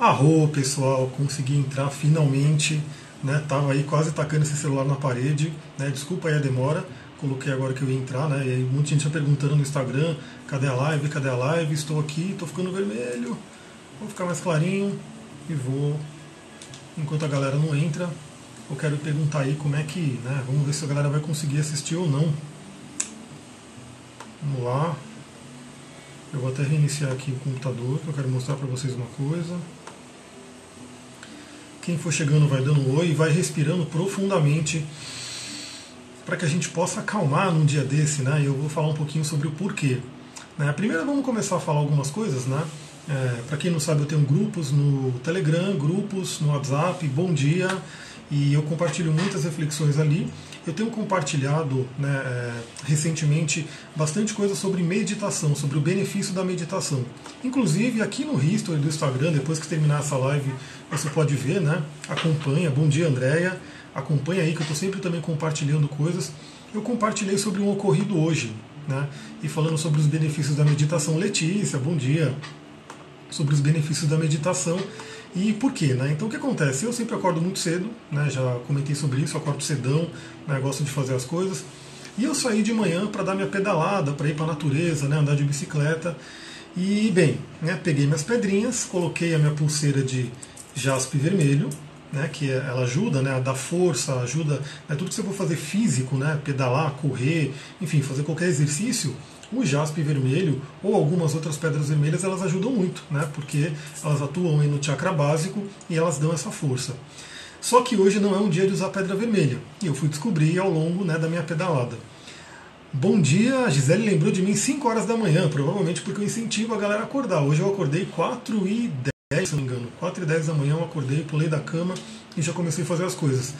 Arro, pessoal, consegui entrar finalmente. Né? Tava aí quase tacando esse celular na parede. Né? Desculpa aí a demora. Coloquei agora que eu ia entrar, né? E aí muita gente perguntando no Instagram, cadê a live, cadê a live? Estou aqui, estou ficando vermelho. Vou ficar mais clarinho e vou. Enquanto a galera não entra, eu quero perguntar aí como é que, né? Vamos ver se a galera vai conseguir assistir ou não. Vamos lá. Eu vou até reiniciar aqui o computador, eu quero mostrar para vocês uma coisa. Quem for chegando vai dando um oi vai respirando profundamente para que a gente possa acalmar num dia desse, né? Eu vou falar um pouquinho sobre o porquê. Né? Primeiro vamos começar a falar algumas coisas, né? É, para quem não sabe, eu tenho grupos no Telegram, grupos no WhatsApp, bom dia, e eu compartilho muitas reflexões ali. Eu tenho compartilhado né, é, recentemente bastante coisa sobre meditação, sobre o benefício da meditação. Inclusive aqui no history do Instagram, depois que terminar essa live, você pode ver, né? Acompanha. Bom dia, Andréia. Acompanha aí que eu estou sempre também compartilhando coisas. Eu compartilhei sobre um ocorrido hoje, né? E falando sobre os benefícios da meditação. Letícia, bom dia. Sobre os benefícios da meditação. E por quê? Né? Então o que acontece? Eu sempre acordo muito cedo, né? já comentei sobre isso, acordo cedão, né? gosto de fazer as coisas. E eu saí de manhã para dar minha pedalada, para ir para a natureza, né? andar de bicicleta. E bem, né? peguei minhas pedrinhas, coloquei a minha pulseira de jaspe vermelho, né? que ela ajuda né? a dar força, ajuda né? tudo que você for fazer físico, né? pedalar, correr, enfim, fazer qualquer exercício o jaspe vermelho ou algumas outras pedras vermelhas elas ajudam muito, né? Porque elas atuam no chakra básico e elas dão essa força. Só que hoje não é um dia de usar pedra vermelha e eu fui descobrir ao longo né, da minha pedalada. Bom dia, a Gisele lembrou de mim 5 horas da manhã, provavelmente porque eu incentivo a galera a acordar. Hoje eu acordei 4 e 10, se não me engano. 4 e 10 da manhã eu acordei, pulei da cama e já comecei a fazer as coisas.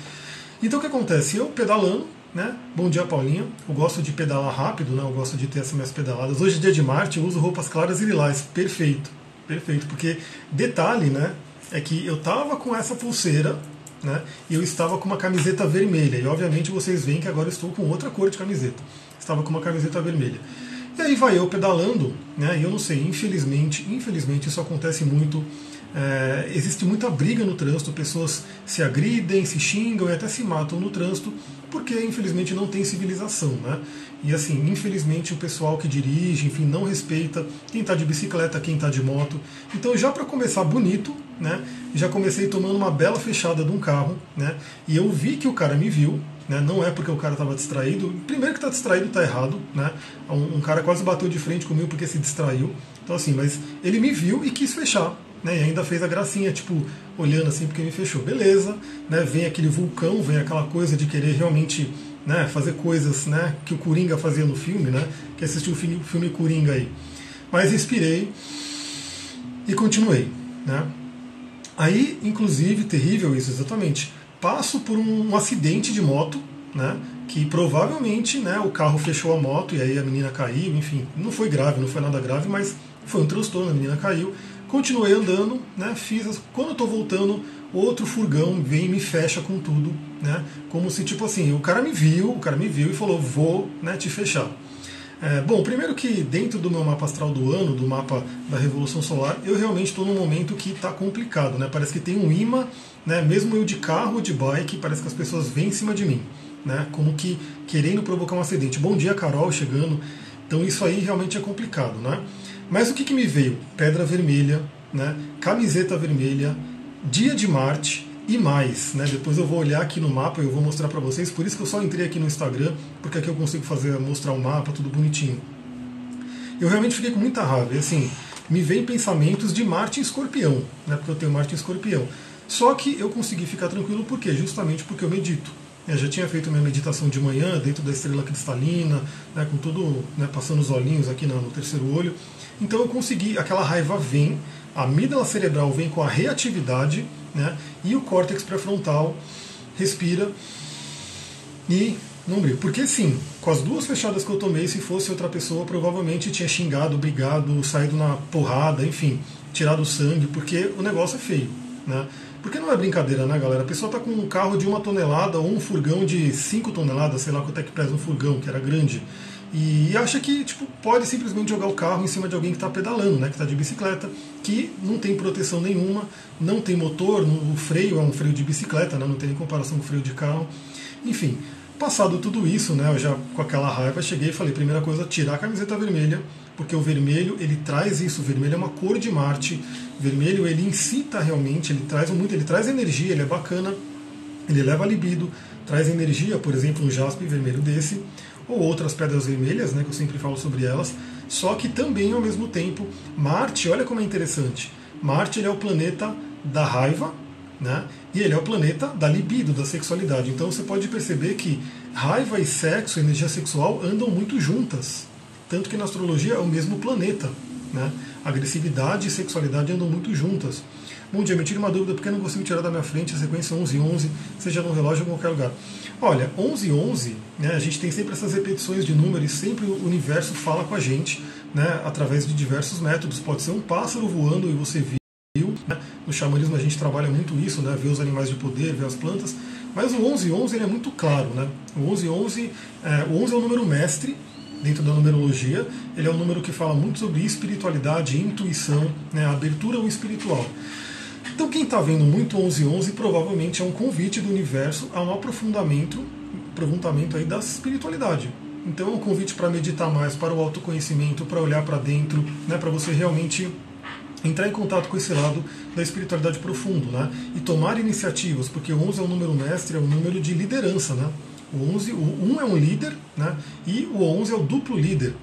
Então o que acontece? Eu pedalando, né? Bom dia, Paulinha. Eu gosto de pedalar rápido, né? Eu gosto de ter essas minhas pedaladas. Hoje é dia de Marte, eu uso roupas claras e lilás. Perfeito, perfeito. Porque detalhe, né? É que eu tava com essa pulseira, né? E eu estava com uma camiseta vermelha. E obviamente vocês veem que agora estou com outra cor de camiseta. Estava com uma camiseta vermelha. E aí vai eu pedalando, né? E eu não sei, infelizmente, infelizmente isso acontece muito é, existe muita briga no trânsito, pessoas se agridem, se xingam e até se matam no trânsito, porque infelizmente não tem civilização, né? E assim, infelizmente o pessoal que dirige, enfim, não respeita quem está de bicicleta, quem está de moto. Então, já para começar bonito, né? Já comecei tomando uma bela fechada de um carro, né? E eu vi que o cara me viu, né? Não é porque o cara estava distraído. Primeiro que está distraído está errado, né? Um, um cara quase bateu de frente comigo porque se distraiu. Então assim, mas ele me viu e quis fechar, né, e ainda fez a gracinha, tipo, olhando assim porque me fechou. Beleza, né, vem aquele vulcão, vem aquela coisa de querer realmente né, fazer coisas né, que o Coringa fazia no filme, né, que assistiu o filme, filme Coringa aí. Mas respirei e continuei. Né. Aí, inclusive, terrível isso, exatamente. Passo por um, um acidente de moto, né, que provavelmente né, o carro fechou a moto e aí a menina caiu, enfim, não foi grave, não foi nada grave, mas foi um transtorno, a menina caiu. Continuei andando, né, fiz as... quando eu estou voltando, outro furgão vem e me fecha com tudo, né, como se tipo assim, o cara me viu, o cara me viu e falou, vou né, te fechar. É, bom, primeiro que dentro do meu mapa astral do ano, do mapa da Revolução Solar, eu realmente estou num momento que está complicado, né? Parece que tem um imã, né? Mesmo eu de carro ou de bike, parece que as pessoas vêm em cima de mim, né? Como que querendo provocar um acidente. Bom dia, Carol, chegando. Então isso aí realmente é complicado, né? Mas o que, que me veio? Pedra vermelha, né? camiseta vermelha, dia de Marte e mais. Né? Depois eu vou olhar aqui no mapa e eu vou mostrar para vocês. Por isso que eu só entrei aqui no Instagram, porque aqui eu consigo fazer mostrar o mapa, tudo bonitinho. Eu realmente fiquei com muita raiva. E assim, me vem pensamentos de Marte em escorpião, né? porque eu tenho Marte em escorpião. Só que eu consegui ficar tranquilo, por quê? Justamente porque eu medito. Eu já tinha feito minha meditação de manhã dentro da estrela cristalina, né, com tudo né, passando os olhinhos aqui no, no terceiro olho. Então eu consegui, aquela raiva vem, a amígdala cerebral vem com a reatividade, né, e o córtex pré-frontal respira e não brilha. Porque sim, com as duas fechadas que eu tomei, se fosse outra pessoa, provavelmente tinha xingado, brigado, saído na porrada, enfim, tirado sangue, porque o negócio é feio. Né? Porque não é brincadeira, né, galera? A pessoa está com um carro de uma tonelada ou um furgão de 5 toneladas, sei lá quanto é que pesa um furgão, que era grande. e acha que tipo, pode simplesmente jogar o carro em cima de alguém que está pedalando, né, que está de bicicleta, que não tem proteção nenhuma, não tem motor, o freio é um freio de bicicleta, né, não tem nem comparação com o freio de carro. Enfim, passado tudo isso, né, eu já com aquela raiva cheguei e falei, primeira coisa, tirar a camiseta vermelha, porque o vermelho ele traz isso, o vermelho é uma cor de Marte, o vermelho ele incita realmente, ele traz muito, ele traz energia, ele é bacana, ele leva libido, traz energia, por exemplo, um jaspe vermelho desse ou outras pedras vermelhas, né, que eu sempre falo sobre elas, só que também ao mesmo tempo Marte, olha como é interessante. Marte ele é o planeta da raiva, né? E ele é o planeta da libido, da sexualidade. Então você pode perceber que raiva e sexo, energia sexual andam muito juntas. Tanto que na astrologia é o mesmo planeta, né? Agressividade e sexualidade andam muito juntas. Bom dia, me tire uma dúvida porque eu não consigo tirar da minha frente a sequência 11 11, seja no relógio ou em qualquer lugar. Olha, 11 11, né, a gente tem sempre essas repetições de números sempre o universo fala com a gente, né, através de diversos métodos. Pode ser um pássaro voando e você viu, né? no xamanismo a gente trabalha muito isso, né, ver os animais de poder, ver as plantas, mas o 11 11 ele é muito claro, né? O 11 11, é, o 11 é o número mestre dentro da numerologia, ele é um número que fala muito sobre espiritualidade, intuição, né, abertura ao espiritual. Então quem está vendo muito 1111 provavelmente é um convite do universo a um aprofundamento, aprofundamento aí da espiritualidade. Então é um convite para meditar mais, para o autoconhecimento, para olhar para dentro, né, para você realmente entrar em contato com esse lado da espiritualidade profundo, né? E tomar iniciativas, porque o 11 é um número mestre, é um número de liderança, né? O 11, o 1 é um líder, né? E o 11 é o duplo líder.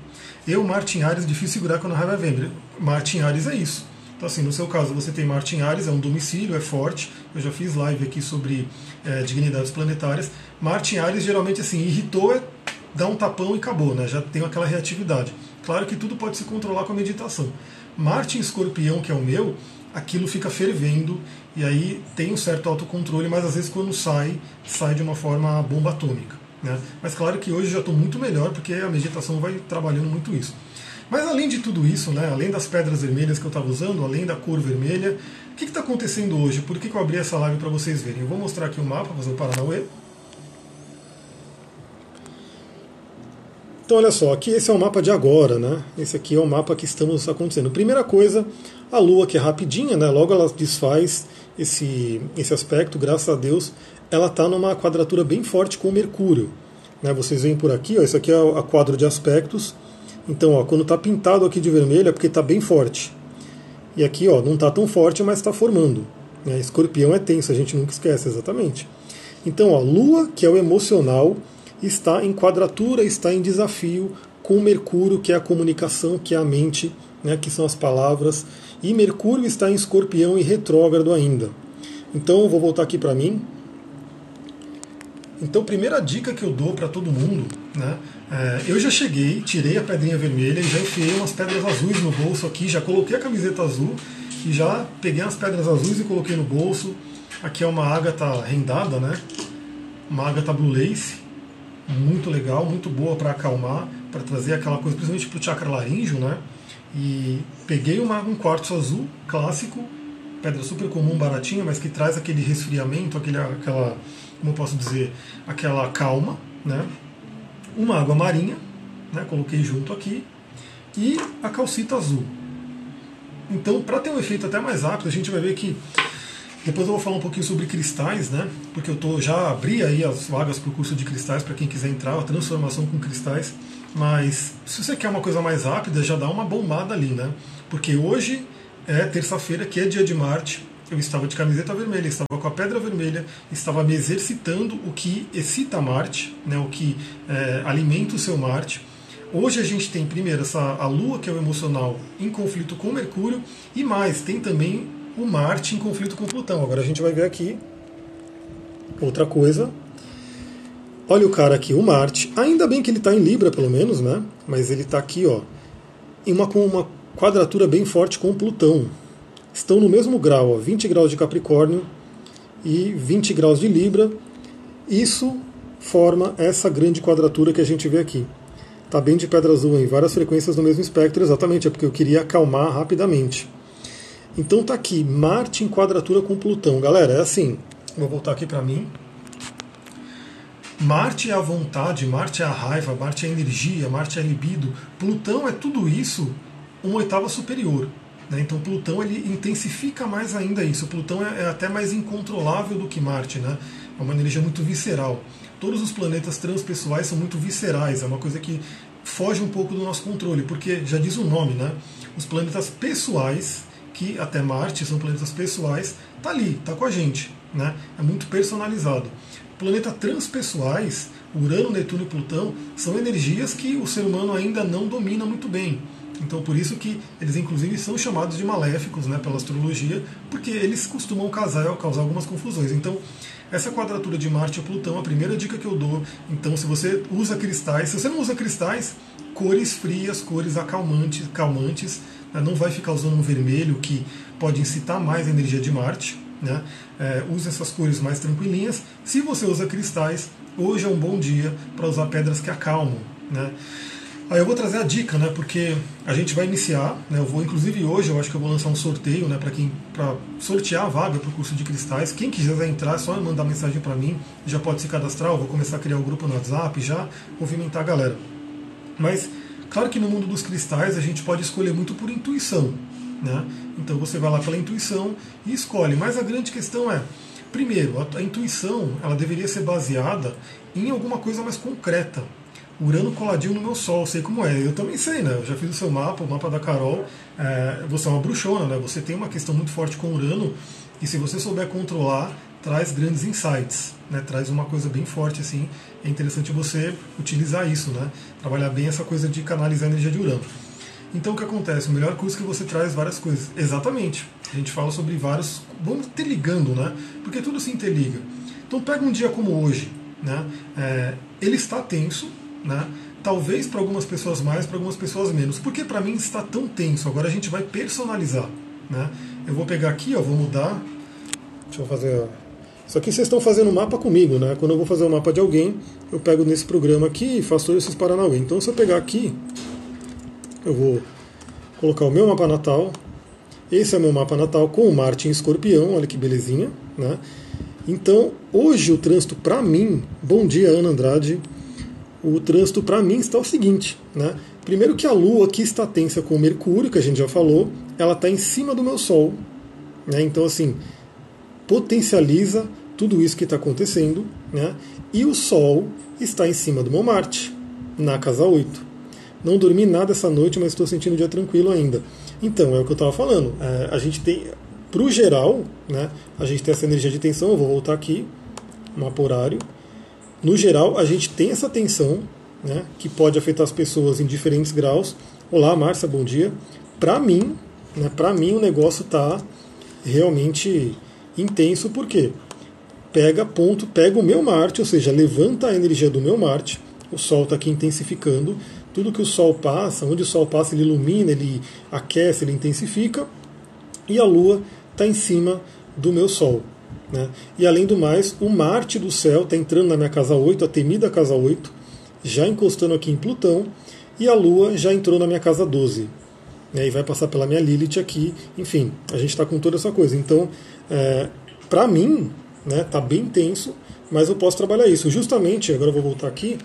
Eu, Martin Ares, difícil segurar quando a raiva vem. Martin Ares é isso. Então, assim, no seu caso, você tem Martin Ares, é um domicílio, é forte. Eu já fiz live aqui sobre é, dignidades planetárias. Martin Ares, geralmente, assim, irritou, é dar um tapão e acabou, né? Já tem aquela reatividade. Claro que tudo pode se controlar com a meditação. Marte em escorpião, que é o meu, aquilo fica fervendo e aí tem um certo autocontrole, mas às vezes quando sai, sai de uma forma bomba atômica. Né? Mas claro que hoje já estou muito melhor porque a meditação vai trabalhando muito isso. Mas além de tudo isso, né, além das pedras vermelhas que eu estava usando, além da cor vermelha, o que está acontecendo hoje? Por que, que eu abri essa live para vocês verem? Eu vou mostrar aqui o mapa, fazer o Paranauê. Então olha só, aqui esse é o mapa de agora, né? Esse aqui é o mapa que estamos acontecendo. Primeira coisa, a Lua que é rapidinha, né? Logo ela desfaz esse, esse aspecto, graças a Deus, ela está numa quadratura bem forte com o Mercúrio. Né? Vocês veem por aqui, ó, isso aqui é a quadro de aspectos. Então, ó, quando está pintado aqui de vermelho é porque está bem forte. E aqui ó, não está tão forte, mas está formando. Né? Escorpião é tenso, a gente nunca esquece, exatamente. Então, ó, Lua, que é o emocional, está em quadratura, está em desafio com Mercúrio, que é a comunicação, que é a mente, né, que são as palavras. E Mercúrio está em escorpião e retrógrado ainda. Então, vou voltar aqui para mim. Então, primeira dica que eu dou para todo mundo, né, é, eu já cheguei, tirei a pedrinha vermelha e já enfiei umas pedras azuis no bolso aqui, já coloquei a camiseta azul e já peguei as pedras azuis e coloquei no bolso. Aqui é uma ágata rendada, né? Uma ágata blue lace, muito legal, muito boa para acalmar, para trazer aquela coisa, principalmente para o chakra laríngeo, né? E peguei uma, um quartzo azul clássico, pedra super comum, baratinha, mas que traz aquele resfriamento, aquele, aquela, como eu posso dizer, aquela calma, né? uma água marinha, né, coloquei junto aqui, e a calcita azul. Então, para ter um efeito até mais rápido, a gente vai ver que depois eu vou falar um pouquinho sobre cristais, né? Porque eu tô, já abri aí as vagas para o curso de cristais para quem quiser entrar, a transformação com cristais. Mas se você quer uma coisa mais rápida, já dá uma bombada ali, né? Porque hoje é terça-feira, que é dia de Marte, eu estava de camiseta vermelha, estava com a pedra vermelha, estava me exercitando o que excita Marte, né, o que é, alimenta o seu Marte. Hoje a gente tem primeiro essa, a Lua, que é o emocional, em conflito com Mercúrio, e mais, tem também o Marte em conflito com Plutão. Agora a gente vai ver aqui outra coisa. Olha o cara aqui, o Marte. Ainda bem que ele está em Libra, pelo menos, né? Mas ele está aqui, ó, em uma, uma quadratura bem forte com Plutão estão no mesmo grau, ó, 20 graus de Capricórnio e 20 graus de Libra. Isso forma essa grande quadratura que a gente vê aqui. Está bem de pedra azul em várias frequências no mesmo espectro, exatamente, é porque eu queria acalmar rapidamente. Então tá aqui, Marte em quadratura com Plutão. Galera, é assim, vou voltar aqui para mim. Marte é a vontade, Marte é a raiva, Marte é a energia, Marte é a libido. Plutão é tudo isso uma oitava superior. Né? Então Plutão ele intensifica mais ainda isso. Plutão é, é, até mais incontrolável do que Marte, né? é uma energia muito visceral. Todos os planetas transpessoais são muito viscerais, é uma coisa que foge um pouco do nosso controle, porque já diz o nome, né? Os planetas pessoais, que até Marte são planetas pessoais, tá ali, tá com a gente, né? É muito personalizado. Planetas transpessoais, Urano, Netuno e Plutão, são energias que o ser humano ainda não domina muito bem. Então por isso que eles inclusive são chamados de maléficos né, pela astrologia, porque eles costumam causar, causar algumas confusões. Então essa quadratura de Marte e Plutão, a primeira dica que eu dou, então se você usa cristais, se você não usa cristais, cores frias, cores acalmantes, calmantes, não vai ficar usando um vermelho que pode incitar mais a energia de Marte. Né? É, use essas cores mais tranquilinhas. Se você usa cristais, hoje é um bom dia para usar pedras que acalmam. Né? Aí eu vou trazer a dica, né? Porque a gente vai iniciar, né? Eu vou, inclusive hoje, eu acho que eu vou lançar um sorteio, né? Para quem, para sortear a vaga para o curso de cristais. Quem quiser entrar, é só mandar mensagem para mim. Já pode se cadastrar. Eu vou começar a criar o um grupo no WhatsApp, já movimentar a galera. Mas claro que no mundo dos cristais a gente pode escolher muito por intuição, né? Então você vai lá pela intuição e escolhe. Mas a grande questão é, primeiro, a, a intuição ela deveria ser baseada em alguma coisa mais concreta. Urano coladinho no meu Sol, sei como é. Eu também sei, né? Eu já fiz o seu mapa, o mapa da Carol. É, você é uma bruxona, né? Você tem uma questão muito forte com Urano e se você souber controlar, traz grandes insights, né? Traz uma coisa bem forte assim. É interessante você utilizar isso, né? Trabalhar bem essa coisa de canalizar a energia de Urano. Então o que acontece? O melhor curso é que você traz várias coisas. Exatamente. A gente fala sobre vários. Vamos interligando, né? Porque tudo se interliga. Então pega um dia como hoje, né? É, ele está tenso, né? Talvez para algumas pessoas mais, para algumas pessoas menos. Porque para mim está tão tenso. Agora a gente vai personalizar. Né? Eu vou pegar aqui, ó, vou mudar. Deixa eu fazer. Isso aqui vocês estão fazendo mapa comigo, né? Quando eu vou fazer o um mapa de alguém, eu pego nesse programa aqui e faço todos esses paranauê. Então se eu pegar aqui, eu vou colocar o meu mapa natal. Esse é o meu mapa natal com o Marte em escorpião, olha que belezinha, né? Então, hoje o trânsito para mim, bom dia Ana Andrade, o trânsito para mim está o seguinte, né? Primeiro que a Lua aqui está tensa com o Mercúrio, que a gente já falou, ela está em cima do meu Sol, né? Então assim potencializa tudo isso que está acontecendo, né? E o Sol está em cima do meu Marte, na casa 8. Não dormi nada essa noite, mas estou sentindo o dia tranquilo ainda. Então, é o que eu estava falando. É, a gente tem, para o geral, né, a gente tem essa energia de tensão. Eu vou voltar aqui, mapa horário no geral, a gente tem essa tensão, né, que pode afetar as pessoas em diferentes graus. Olá, Márcia, bom dia. Para mim, né, para mim o negócio está realmente intenso, porque pega ponto, pega o meu Marte, ou seja, levanta a energia do meu Marte. O Sol está aqui intensificando. Tudo que o Sol passa, onde o Sol passa, ele ilumina, ele aquece, ele intensifica. E a Lua está em cima do meu Sol. Né? E além do mais, o Marte do céu está entrando na minha casa 8, a temida casa 8, já encostando aqui em Plutão, e a Lua já entrou na minha casa 12. Né? E vai passar pela minha Lilith aqui. Enfim, a gente está com toda essa coisa. Então, é, para mim, né, tá bem tenso, mas eu posso trabalhar isso. Justamente, agora eu vou voltar aqui.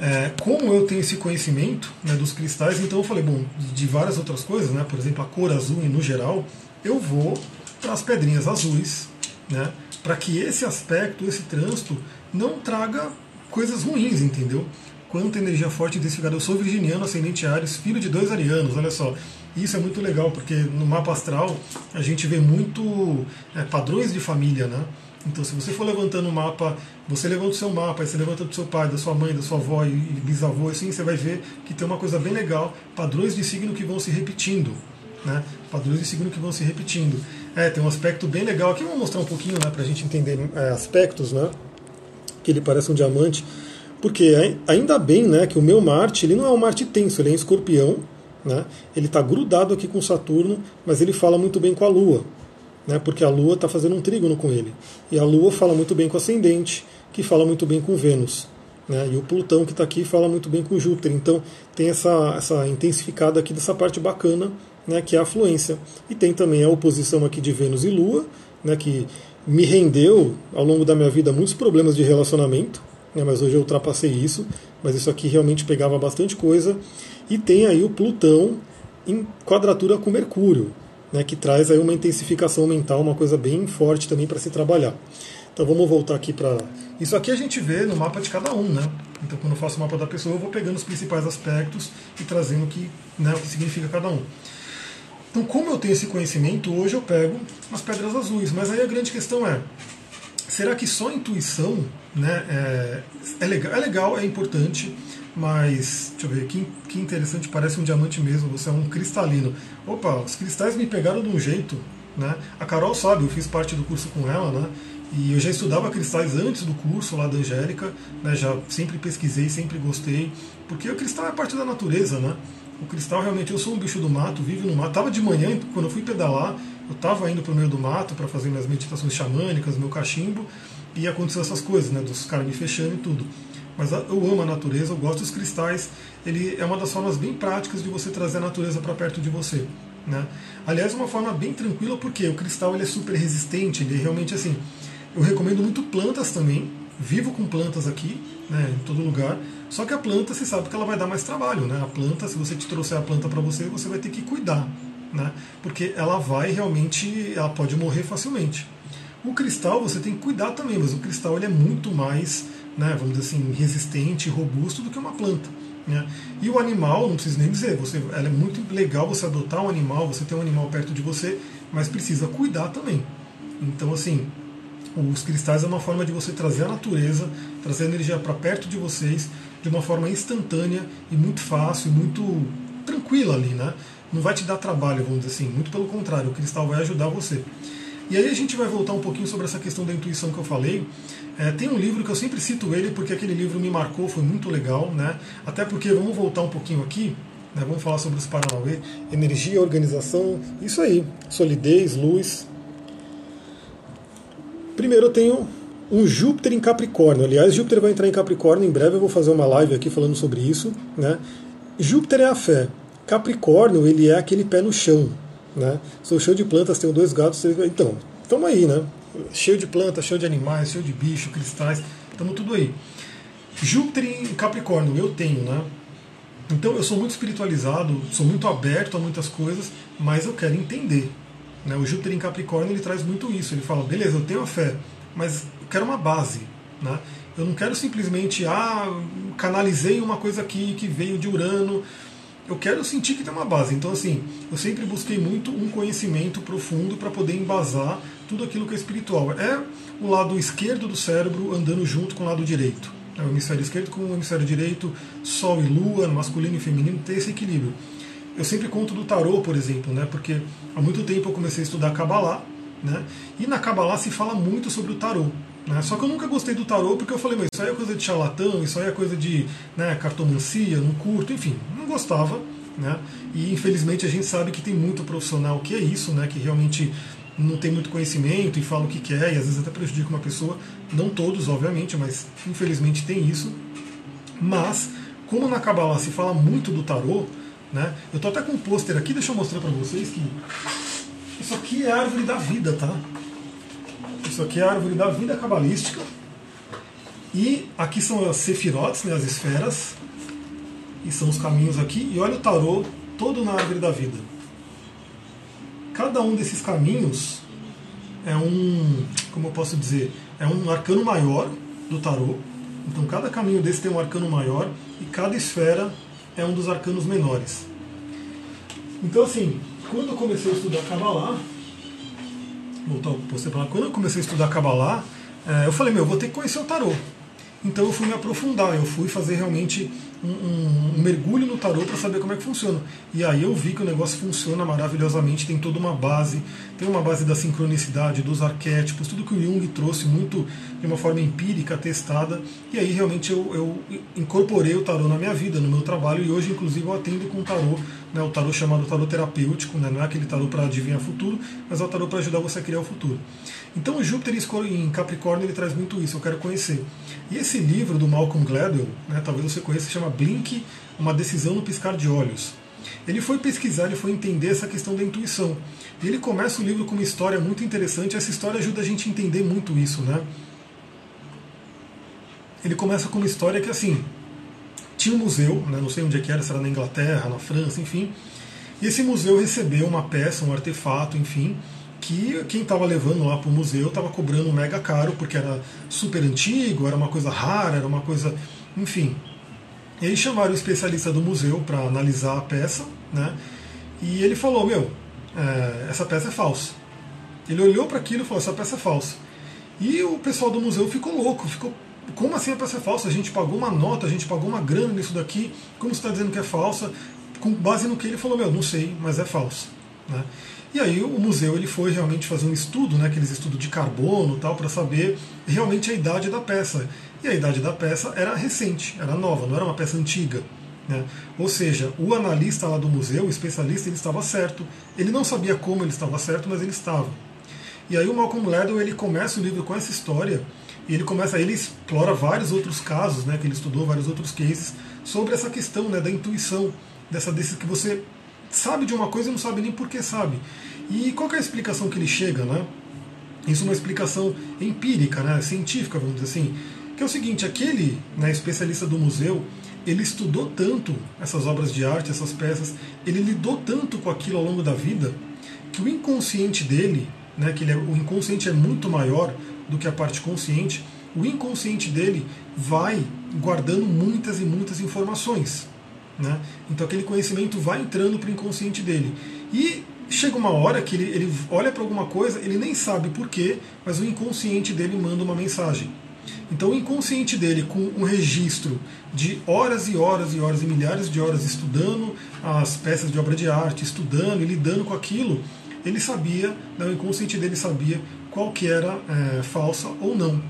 É, como eu tenho esse conhecimento né, dos cristais, então eu falei, bom, de várias outras coisas, né, por exemplo, a cor azul e no geral, eu vou para as pedrinhas azuis, né, para que esse aspecto, esse trânsito, não traga coisas ruins, entendeu? Quanta energia forte intensificada. Eu sou virginiano, ascendente Ares, filho de dois arianos, olha só. Isso é muito legal, porque no mapa astral a gente vê muito é, padrões de família, né? Então, se você for levantando o mapa, você levanta o seu mapa, aí você levanta do seu pai, da sua mãe, da sua avó e bisavô, assim, você vai ver que tem uma coisa bem legal, padrões de signo que vão se repetindo né? Padrões de signo que vão se repetindo. É, tem um aspecto bem legal aqui, vou mostrar um pouquinho né, para a gente entender é, aspectos, né? Que ele parece um diamante. Porque ainda bem né, que o meu Marte ele não é um Marte tenso, ele é em escorpião. Né? Ele está grudado aqui com Saturno, mas ele fala muito bem com a Lua. Né, porque a Lua está fazendo um trígono com ele. E a Lua fala muito bem com o ascendente, que fala muito bem com Vênus. Né, e o Plutão que está aqui fala muito bem com Júpiter. Então tem essa, essa intensificada aqui dessa parte bacana né, que é a fluência. E tem também a oposição aqui de Vênus e Lua, né, que me rendeu ao longo da minha vida muitos problemas de relacionamento. né, mas hoje eu ultrapassei isso. Mas isso aqui realmente pegava bastante coisa. E tem aí o Plutão em quadratura com Mercúrio, né, que traz aí uma intensificação mental, uma coisa bem forte também para se trabalhar. Então vamos voltar aqui para. Isso aqui a gente vê no mapa de cada um, né? Então quando eu faço o mapa da pessoa, eu vou pegando os principais aspectos e trazendo o que, né, o que significa cada um. Então, como eu tenho esse conhecimento, hoje eu pego as pedras azuis. Mas aí a grande questão é: será que só intuição né, é, é, legal, é legal, é importante, mas deixa eu ver, que, que interessante, parece um diamante mesmo, você é um cristalino. Opa, os cristais me pegaram de um jeito. Né? A Carol sabe, eu fiz parte do curso com ela, né? E eu já estudava cristais antes do curso lá da Angélica, né, já sempre pesquisei, sempre gostei, porque o cristal é parte da natureza, né? O cristal realmente, eu sou um bicho do mato, vivo no mato. Tava de manhã, quando eu fui pedalar, eu estava indo para o meio do mato para fazer minhas meditações xamânicas, meu cachimbo, e aconteceu essas coisas, né, dos caras me fechando e tudo. Mas eu amo a natureza, eu gosto dos cristais. Ele é uma das formas bem práticas de você trazer a natureza para perto de você. Né? Aliás, uma forma bem tranquila, porque o cristal ele é super resistente, ele é realmente assim, eu recomendo muito plantas também. Vivo com plantas aqui, né, em todo lugar. Só que a planta, você sabe que ela vai dar mais trabalho, né? A planta, se você te trouxer a planta para você, você vai ter que cuidar, né? Porque ela vai realmente, ela pode morrer facilmente. O cristal você tem que cuidar também, mas o cristal ele é muito mais, né, vamos dizer assim, resistente, robusto do que uma planta. Né? E o animal, não preciso nem dizer, você, é muito legal você adotar um animal, você ter um animal perto de você, mas precisa cuidar também. Então, assim, os cristais é uma forma de você trazer a natureza, trazer a energia para perto de vocês de uma forma instantânea e muito fácil, muito tranquila ali, né? Não vai te dar trabalho, vamos dizer assim. Muito pelo contrário, o cristal vai ajudar você. E aí a gente vai voltar um pouquinho sobre essa questão da intuição que eu falei. É, tem um livro que eu sempre cito ele porque aquele livro me marcou, foi muito legal, né? Até porque vamos voltar um pouquinho aqui, né? Vamos falar sobre os Paranauê, energia, organização, isso aí, solidez, luz, Primeiro eu tenho um Júpiter em Capricórnio. Aliás, Júpiter vai entrar em Capricórnio em breve. Eu vou fazer uma live aqui falando sobre isso. Né? Júpiter é a fé. Capricórnio ele é aquele pé no chão. Né? Sou cheio de plantas, tenho dois gatos. Então, estamos aí, né? Cheio de plantas, cheio de animais, cheio de bichos, cristais. Estamos tudo aí. Júpiter em Capricórnio eu tenho, né? Então eu sou muito espiritualizado, sou muito aberto a muitas coisas, mas eu quero entender. Né? O Júpiter em Capricórnio ele traz muito isso. Ele fala, beleza, eu tenho a fé, mas eu quero uma base. Né? Eu não quero simplesmente, ah, canalizei uma coisa aqui que veio de Urano. Eu quero sentir que tem uma base. Então, assim, eu sempre busquei muito um conhecimento profundo para poder embasar tudo aquilo que é espiritual. É o lado esquerdo do cérebro andando junto com o lado direito. É o hemisfério esquerdo com o hemisfério direito, Sol e Lua, masculino e feminino, ter esse equilíbrio eu sempre conto do tarô, por exemplo, né? Porque há muito tempo eu comecei a estudar Kabbalah, né? E na Kabbalah se fala muito sobre o tarô. Né? Só que eu nunca gostei do tarô porque eu falei, mas isso aí é coisa de charlatão, isso aí é coisa de né, cartomancia, não curto, enfim, não gostava. Né? E infelizmente a gente sabe que tem muito profissional que é isso, né? que realmente não tem muito conhecimento e fala o que quer e às vezes até prejudica uma pessoa. Não todos, obviamente, mas infelizmente tem isso. Mas, como na Kabbalah se fala muito do tarô, né? Eu estou até com um pôster aqui, deixa eu mostrar para vocês que isso aqui é a árvore da vida, tá? Isso aqui é a árvore da vida cabalística. E aqui são as sefirotes, né, as esferas. E são os caminhos aqui. E olha o tarô todo na árvore da vida. Cada um desses caminhos é um, como eu posso dizer, é um arcano maior do tarô. Então cada caminho desse tem um arcano maior e cada esfera é um dos arcanos menores. Então, assim, quando eu comecei a estudar Kabbalah, voltar para quando eu comecei a estudar Kabbalah, é, eu falei, meu, eu vou ter que conhecer o tarô. Então eu fui me aprofundar, eu fui fazer realmente um, um, um mergulho no tarô para saber como é que funciona. E aí eu vi que o negócio funciona maravilhosamente, tem toda uma base, tem uma base da sincronicidade, dos arquétipos, tudo que o Jung trouxe muito de uma forma empírica, testada. E aí realmente eu, eu incorporei o tarô na minha vida, no meu trabalho, e hoje inclusive eu atendo com o tarô, né, o tarô chamado tarô terapêutico, né, não é aquele tarô para adivinhar futuro, mas é o tarô para ajudar você a criar o futuro. Então o Júpiter em Capricórnio ele traz muito isso, eu quero conhecer. E esse livro do Malcolm Gladwell, né, talvez você conheça, se chama Blink, uma decisão no piscar de olhos. Ele foi pesquisar, ele foi entender essa questão da intuição. E ele começa o livro com uma história muito interessante. Essa história ajuda a gente a entender muito isso, né? ele começa com uma história que assim tinha um museu, né, não sei onde é que era, se era na Inglaterra, na França, enfim. E esse museu recebeu uma peça, um artefato, enfim, que quem estava levando lá para o museu estava cobrando mega caro, porque era super antigo, era uma coisa rara, era uma coisa. Enfim. E aí chamaram o especialista do museu para analisar a peça, né? E ele falou: Meu, é, essa peça é falsa. Ele olhou para aquilo e falou: Essa peça é falsa. E o pessoal do museu ficou louco, ficou. Como assim a peça é falsa? A gente pagou uma nota, a gente pagou uma grana nisso daqui, como você está dizendo que é falsa? Com base no que ele falou: Meu, não sei, mas é falsa. Né? E aí o museu ele foi realmente fazer um estudo, né, aqueles estudos de carbono tal, para saber realmente a idade da peça. E a idade da peça era recente, era nova, não era uma peça antiga. Né? Ou seja, o analista lá do museu, o especialista, ele estava certo. Ele não sabia como ele estava certo, mas ele estava. E aí o Malcolm Gladwell ele começa o livro com essa história e ele começa, ele explora vários outros casos, né, que ele estudou vários outros cases sobre essa questão, né, da intuição, dessa desse que você sabe de uma coisa e não sabe nem por que sabe. E qual é a explicação que ele chega, né? Isso é uma explicação empírica, né, científica, vamos dizer assim, que é o seguinte, aquele né, especialista do museu, ele estudou tanto essas obras de arte, essas peças, ele lidou tanto com aquilo ao longo da vida, que o inconsciente dele, né, que é, o inconsciente é muito maior do que a parte consciente, o inconsciente dele vai guardando muitas e muitas informações. Né? Então aquele conhecimento vai entrando para o inconsciente dele. E chega uma hora que ele, ele olha para alguma coisa, ele nem sabe porquê, mas o inconsciente dele manda uma mensagem. Então o inconsciente dele, com um registro de horas e horas e horas e milhares de horas estudando as peças de obra de arte, estudando e lidando com aquilo, ele sabia, né, o inconsciente dele sabia qual que era é, falsa ou não.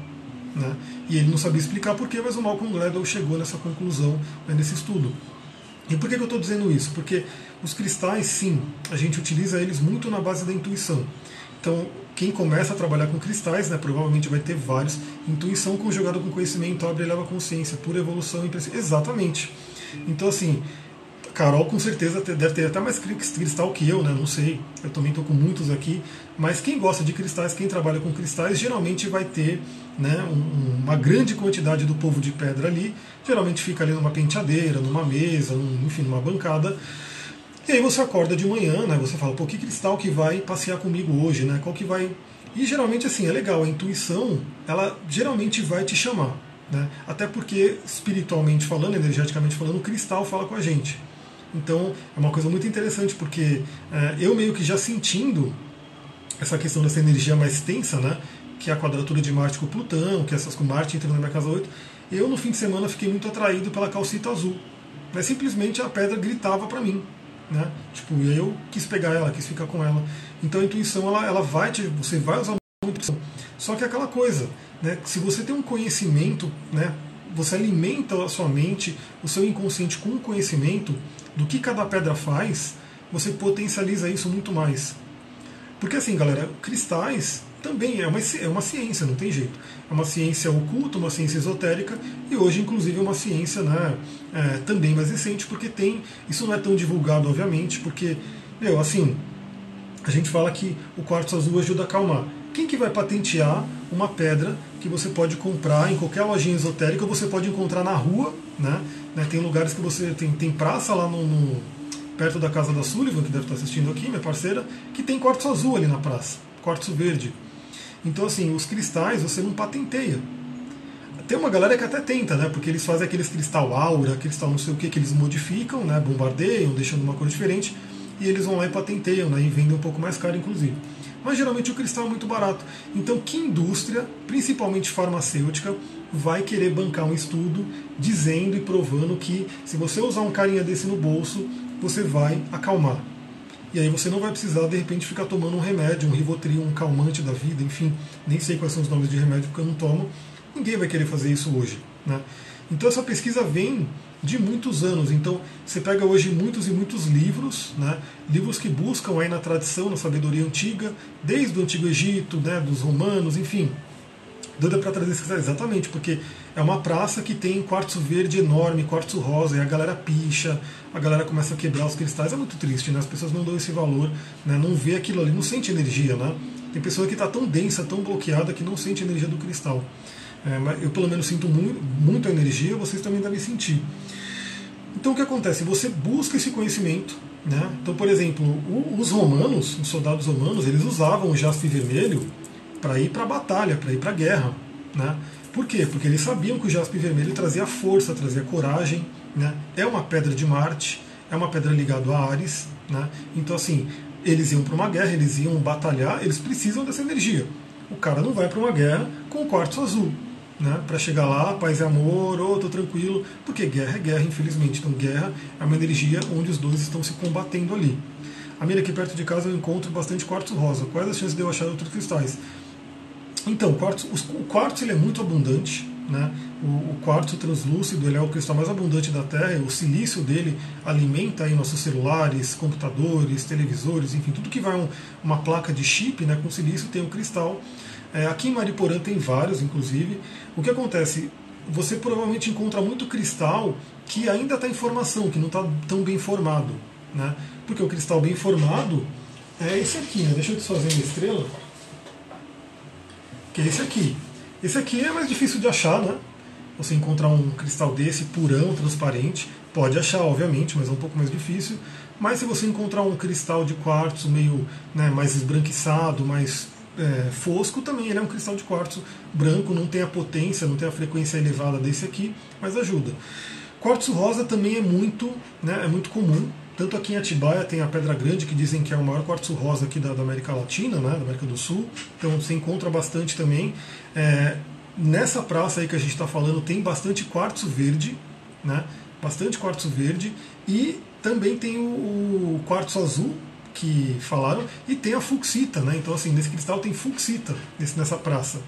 Né? E ele não sabia explicar porquê, mas o Malcolm Gladwell chegou nessa conclusão né, nesse estudo. E por que, que eu estou dizendo isso? Porque os cristais, sim, a gente utiliza eles muito na base da intuição. Então, quem começa a trabalhar com cristais, né, provavelmente vai ter vários. Intuição conjugada com conhecimento abre e leva consciência, por evolução. Exatamente. Então, assim, Carol com certeza deve ter até mais cristal que eu, né? Não sei. Eu também estou com muitos aqui. Mas quem gosta de cristais, quem trabalha com cristais, geralmente vai ter né, um, uma grande quantidade do povo de pedra ali. Geralmente fica ali numa penteadeira, numa mesa, num, enfim, numa bancada. E aí você acorda de manhã, né? Você fala, pô, que cristal que vai passear comigo hoje, né? Qual que vai. E geralmente assim, é legal, a intuição, ela geralmente vai te chamar. Né? Até porque, espiritualmente falando, energeticamente falando, o cristal fala com a gente. Então é uma coisa muito interessante, porque é, eu meio que já sentindo essa questão dessa energia mais tensa, né? Que é a quadratura de Marte com Plutão, que é essas com Marte entrando na minha casa 8, eu no fim de semana fiquei muito atraído pela calcita azul. Mas simplesmente a pedra gritava para mim. Né? Tipo, eu quis pegar ela, quis ficar com ela. Então a intuição ela, ela vai te, você vai usar muito. Só que é aquela coisa, né? Se você tem um conhecimento, né? Você alimenta a sua mente, o seu inconsciente com conhecimento, do que cada pedra faz, você potencializa isso muito mais. Porque assim, galera, cristais também é uma, é uma ciência, não tem jeito. É uma ciência oculta, uma ciência esotérica e hoje, inclusive, é uma ciência né, é, também mais recente, porque tem. Isso não é tão divulgado, obviamente, porque, meu, assim, a gente fala que o quartzo azul ajuda a acalmar. Quem que vai patentear uma pedra que você pode comprar em qualquer lojinha esotérica, você pode encontrar na rua, né? Né tem lugares que você tem, tem praça lá no, no, perto da casa da Sullivan, que deve estar assistindo aqui, minha parceira, que tem quartzo azul ali na praça, quartzo verde. Então assim, os cristais você não patenteia. Tem uma galera que até tenta, né? Porque eles fazem aqueles cristal aura, cristal não sei o que, que eles modificam, né? Bombardeiam, deixando uma cor diferente, e eles vão lá e patenteiam, né? E vendem um pouco mais caro, inclusive mas geralmente o cristal é muito barato. Então, que indústria, principalmente farmacêutica, vai querer bancar um estudo dizendo e provando que se você usar um carinha desse no bolso, você vai acalmar. E aí você não vai precisar, de repente, ficar tomando um remédio, um Rivotril, um calmante da vida, enfim, nem sei quais são os nomes de remédio porque eu não tomo. Ninguém vai querer fazer isso hoje. Né? Então essa pesquisa vem de muitos anos. Então, você pega hoje muitos e muitos livros, né, livros que buscam aí na tradição, na sabedoria antiga, desde o Antigo Egito, né, dos romanos, enfim. Doida para trazer exatamente, porque é uma praça que tem quartzo verde enorme, quartzo rosa, e a galera picha, a galera começa a quebrar os cristais. É muito triste, né? As pessoas não dão esse valor, né? não vê aquilo ali, não sente energia, né? Tem pessoa que está tão densa, tão bloqueada, que não sente energia do cristal. É, eu pelo menos sinto muito, muita energia, vocês também devem sentir. Então o que acontece? Você busca esse conhecimento. Né? Então, por exemplo, os romanos, os soldados romanos, eles usavam o jaspe vermelho para ir para a batalha, para ir para a guerra. Né? Por quê? Porque eles sabiam que o jaspe vermelho trazia força, trazia coragem. Né? É uma pedra de Marte, é uma pedra ligada a Ares. Né? Então, assim, eles iam para uma guerra, eles iam batalhar, eles precisam dessa energia. O cara não vai para uma guerra com o quartzo azul, né, para chegar lá, paz e amor, ou oh, tô tranquilo, porque guerra é guerra, infelizmente. Então, guerra é uma energia onde os dois estão se combatendo ali. A minha aqui perto de casa eu encontro bastante quartzo rosa. Quais as chances de eu achar outros cristais? Então, quartzo, o quartzo ele é muito abundante. Né? O, o quartzo translúcido ele é o cristal mais abundante da Terra. O silício dele alimenta aí nossos celulares, computadores, televisores, enfim, tudo que vai um, uma placa de chip né, com silício tem um cristal. É, aqui em Mariporã tem vários, inclusive. O que acontece? Você provavelmente encontra muito cristal que ainda está em formação, que não está tão bem formado. Né? Porque o cristal bem formado é esse aqui. Né? Deixa eu desfazer minha estrela. Que é esse aqui. Esse aqui é mais difícil de achar, né? Você encontrar um cristal desse purão, transparente, pode achar, obviamente, mas é um pouco mais difícil. Mas se você encontrar um cristal de quartzo meio né, mais esbranquiçado, mais é, fosco, também ele é um cristal de quartzo branco, não tem a potência, não tem a frequência elevada desse aqui, mas ajuda. Quartzo rosa também é muito, né, é muito comum. Tanto aqui em Atibaia tem a Pedra Grande, que dizem que é o maior quartzo rosa aqui da, da América Latina, né, da América do Sul. Então você encontra bastante também. É, nessa praça aí que a gente está falando tem bastante quartzo verde, né? Bastante quartzo verde e também tem o, o quartzo azul que falaram e tem a fuxita, né? Então assim nesse cristal tem fuxita nesse, nessa praça.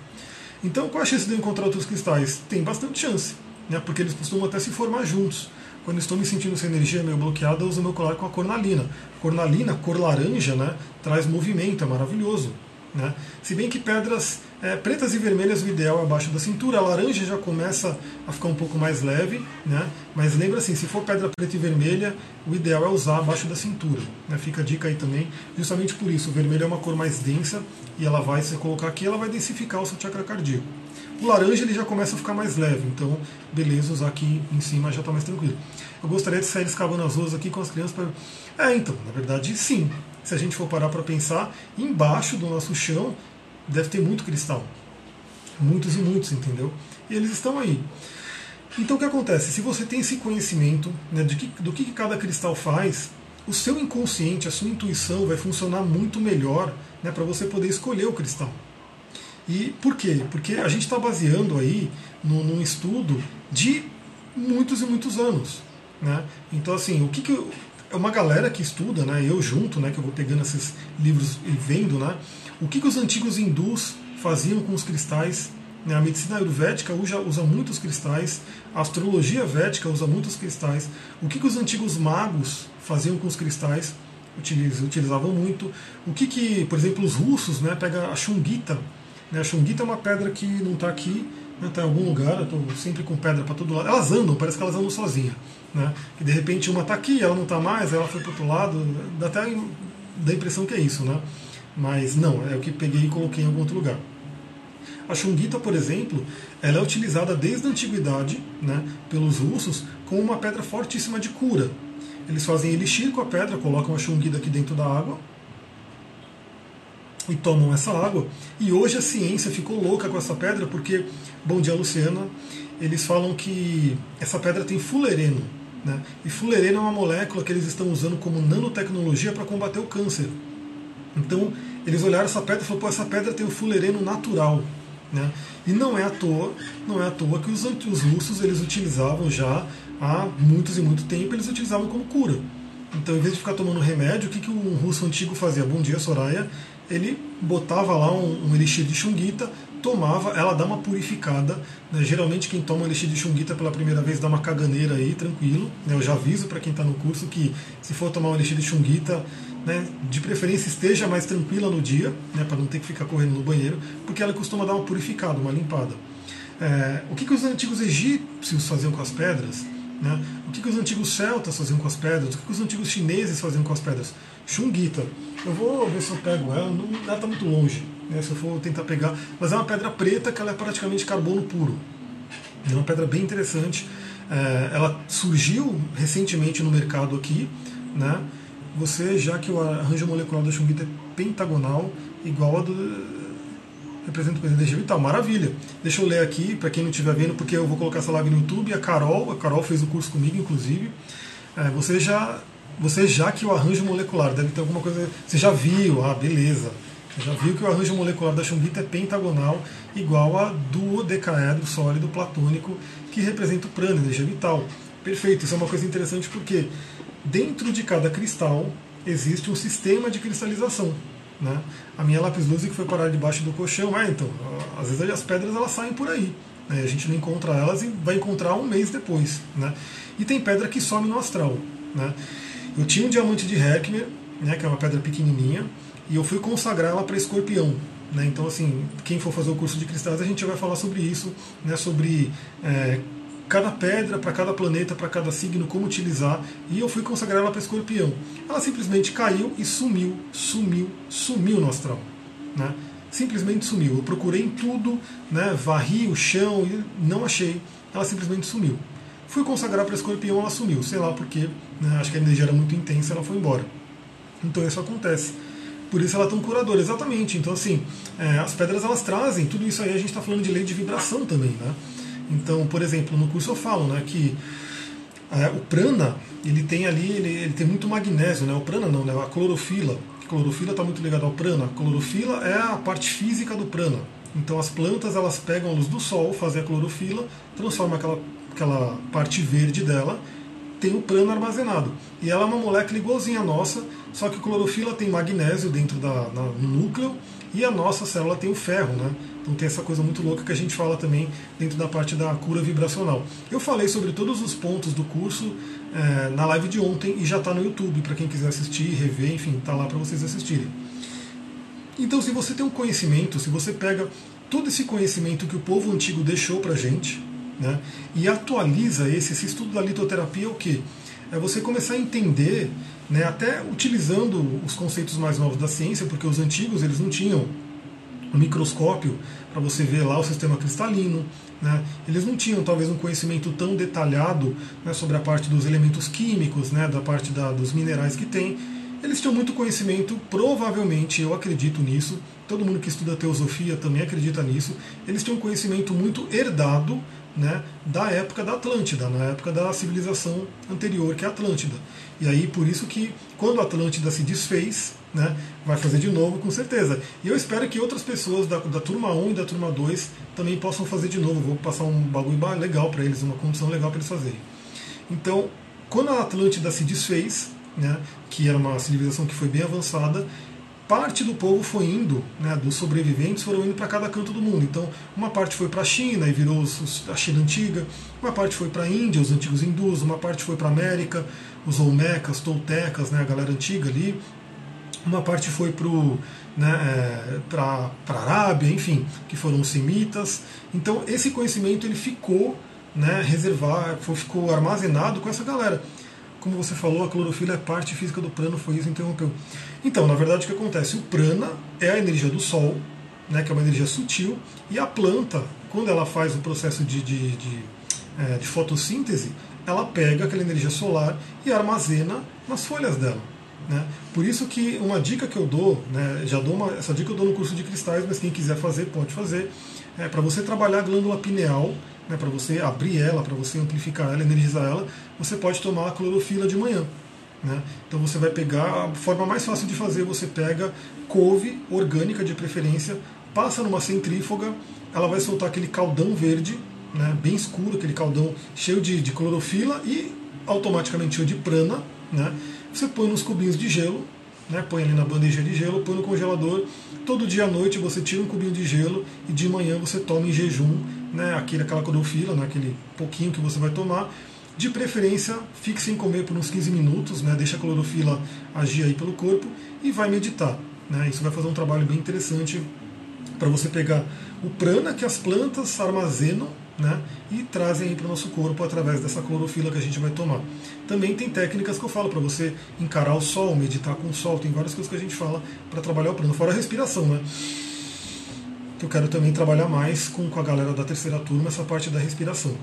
Então qual a chance de eu encontrar outros cristais? Tem bastante chance, né? Porque eles costumam até se formar juntos. Quando estou me sentindo sem energia meio bloqueada, eu uso meu colar com a cornalina. Cornalina, cor laranja, né? Traz movimento, é maravilhoso. Né? Se bem que pedras é, pretas e vermelhas o ideal é abaixo da cintura, a laranja já começa a ficar um pouco mais leve, né? mas lembra assim, se for pedra preta e vermelha, o ideal é usar abaixo da cintura. Né? Fica a dica aí também, justamente por isso, o vermelho é uma cor mais densa e ela vai, se você colocar aqui, ela vai densificar o seu chakra cardíaco. O laranja ele já começa a ficar mais leve, então beleza, usar aqui em cima já está mais tranquilo. Eu gostaria de sair escavando as ruas aqui com as crianças para. É, então, na verdade sim, se a gente for parar para pensar, embaixo do nosso chão deve ter muito cristal. Muitos e muitos, entendeu? E eles estão aí. Então o que acontece? Se você tem esse conhecimento né, de que, do que cada cristal faz, o seu inconsciente, a sua intuição vai funcionar muito melhor né, para você poder escolher o cristal. E por quê? Porque a gente está baseando aí no, num estudo de muitos e muitos anos. Né? Então, assim, o que, que uma galera que estuda, né, eu junto, né, que eu vou pegando esses livros e vendo, né, o que, que os antigos hindus faziam com os cristais. Né, a medicina ayurvédica usa, usa muitos cristais, a astrologia védica usa muitos cristais. O que, que os antigos magos faziam com os cristais? utilizavam muito. O que, que por exemplo, os russos, né, pega a chunguita. Né, a chunguita é uma pedra que não está aqui, né, em algum lugar, eu estou sempre com pedra para todo lado. Elas andam, parece que elas andam sozinhas. Né? Que de repente uma está aqui, ela não está mais, ela foi para outro lado, dá até a impressão que é isso, né? Mas não, é o que peguei e coloquei em algum outro lugar. A chunguita, por exemplo, ela é utilizada desde a antiguidade né, pelos russos como uma pedra fortíssima de cura. Eles fazem elixir com a pedra, colocam a chunguita aqui dentro da água e tomam essa água. E hoje a ciência ficou louca com essa pedra porque, bom dia Luciana, eles falam que essa pedra tem fulereno. Né? E fulereno é uma molécula que eles estão usando como nanotecnologia para combater o câncer. Então, eles olharam essa pedra e falaram, pô, essa pedra tem o fulereno natural. Né? E não é à toa, não é à toa que os, os russos eles utilizavam já há muitos e muito tempo, eles utilizavam como cura. Então, em vez de ficar tomando remédio, o que, que um russo antigo fazia? Bom dia, Soraya. Ele botava lá um, um elixir de chunguita, tomava, ela dá uma purificada. Né? Geralmente quem toma elixir de chunguita pela primeira vez dá uma caganeira aí, tranquilo. Né? Eu já aviso para quem está no curso que se for tomar um elixir de chunguita, né, de preferência esteja mais tranquila no dia, né, para não ter que ficar correndo no banheiro, porque ela costuma dar uma purificada, uma limpada. É, o que, que os antigos egípcios faziam com as pedras? Né? O que, que os antigos celtas faziam com as pedras? O que, que os antigos chineses faziam com as pedras? Chunguita. Eu vou ver se eu pego ela, não, ela está muito longe, né, se eu for tentar pegar. Mas é uma pedra preta que ela é praticamente carbono puro. É uma pedra bem interessante. É, ela surgiu recentemente no mercado aqui. Né? Você, já que o arranjo molecular da Chunguita é pentagonal, igual a do, representa o energia vital. Maravilha. Deixa eu ler aqui, para quem não estiver vendo, porque eu vou colocar essa live no YouTube. A Carol, a Carol fez o curso comigo, inclusive. É, você já. Você já que o arranjo molecular deve ter alguma coisa. Você já viu, ah, beleza. Você já viu que o arranjo molecular da chumita é pentagonal, igual a duodecaedro sólido platônico, que representa o prana, energia vital. Perfeito, isso é uma coisa interessante porque dentro de cada cristal existe um sistema de cristalização. Né? A minha lápis luz que foi parar debaixo do colchão, é, então, às vezes as pedras elas saem por aí. Né? A gente não encontra elas e vai encontrar um mês depois. Né? E tem pedra que some no astral. Né? Eu tinha um diamante de Herkimer, né, que é uma pedra pequenininha, e eu fui consagrar ela para escorpião. Né? Então, assim, quem for fazer o curso de cristais, a gente vai falar sobre isso, né, sobre é, cada pedra, para cada planeta, para cada signo, como utilizar. E eu fui consagrar ela para escorpião. Ela simplesmente caiu e sumiu, sumiu, sumiu no astral. Né? Simplesmente sumiu. Eu procurei em tudo, né? varri o chão e não achei. Ela simplesmente sumiu. Fui consagrar para escorpião, ela sumiu. Sei lá porque, né? acho que a energia era muito intensa ela foi embora. Então isso acontece. Por isso ela é tão curadora, exatamente. Então, assim, é, as pedras elas trazem, tudo isso aí a gente está falando de lei de vibração também, né? Então, por exemplo, no curso eu falo né, que é, o prana, ele tem ali, ele, ele, tem muito magnésio, né? O prana não, né? A clorofila. A clorofila está muito ligada ao prana. A clorofila é a parte física do prana. Então as plantas elas pegam a luz do sol, fazem a clorofila, transformam aquela, aquela parte verde dela, tem o prana armazenado. E ela é uma molécula igualzinha à nossa, só que a clorofila tem magnésio dentro da, na, no núcleo e a nossa célula tem o ferro, né? Então tem essa coisa muito louca que a gente fala também dentro da parte da cura vibracional. Eu falei sobre todos os pontos do curso é, na live de ontem e já está no YouTube para quem quiser assistir, rever, enfim, está lá para vocês assistirem. Então, se você tem um conhecimento, se você pega todo esse conhecimento que o povo antigo deixou para gente né, e atualiza esse, esse estudo da litoterapia, é o que? É você começar a entender, né, até utilizando os conceitos mais novos da ciência, porque os antigos eles não tinham um microscópio para você ver lá o sistema cristalino. Né? Eles não tinham talvez um conhecimento tão detalhado né, sobre a parte dos elementos químicos, né, da parte da, dos minerais que tem. Eles tinham muito conhecimento, provavelmente, eu acredito nisso, todo mundo que estuda teosofia também acredita nisso. Eles tinham conhecimento muito herdado né, da época da Atlântida, na época da civilização anterior, que é a Atlântida. E aí, por isso que, quando a Atlântida se desfez, né, vai fazer de novo, com certeza. E eu espero que outras pessoas da, da turma 1 e da turma 2 também possam fazer de novo. Vou passar um bagulho legal para eles, uma condição legal para eles fazerem. Então, quando a Atlântida se desfez, né, que era uma civilização que foi bem avançada, parte do povo foi indo, né, dos sobreviventes foram indo para cada canto do mundo. Então, uma parte foi para a China e virou a China antiga, uma parte foi para a Índia, os antigos hindus, uma parte foi para a América, os Olmecas, Toltecas, né, a galera antiga ali, uma parte foi né, é, para a Arábia, enfim, que foram os semitas. Então esse conhecimento ele ficou né, reservado, ficou armazenado com essa galera. Como você falou, a clorofila é parte física do prana, foi isso interrompeu. Então, na verdade, o que acontece? O prana é a energia do Sol, né, que é uma energia sutil, e a planta, quando ela faz o processo de, de, de, é, de fotossíntese, ela pega aquela energia solar e armazena nas folhas dela. Né? Por isso que uma dica que eu dou, né, já dou uma, essa dica eu dou no curso de cristais, mas quem quiser fazer pode fazer, é, para você trabalhar a glândula pineal, né, para você abrir ela, para você amplificar ela, energizar ela, você pode tomar a clorofila de manhã. Né? Então você vai pegar, a forma mais fácil de fazer, você pega couve orgânica de preferência, passa numa centrífuga, ela vai soltar aquele caldão verde, né, bem escuro, aquele caldão cheio de, de clorofila e automaticamente cheio de prana, né? Você põe nos cubinhos de gelo, né, põe ali na bandeja de gelo, põe no congelador. Todo dia à noite você tira um cubinho de gelo e de manhã você toma em jejum né, aquele, aquela clorofila, né, aquele pouquinho que você vai tomar. De preferência, fique sem comer por uns 15 minutos, né, deixa a clorofila agir aí pelo corpo e vai meditar. Né, isso vai fazer um trabalho bem interessante para você pegar o prana que as plantas armazenam né, e trazem para o nosso corpo através dessa clorofila que a gente vai tomar. Também tem técnicas que eu falo para você encarar o sol, meditar com o sol, tem várias coisas que a gente fala para trabalhar o plano, fora a respiração, né? Que eu quero também trabalhar mais com, com a galera da terceira turma essa parte da respiração.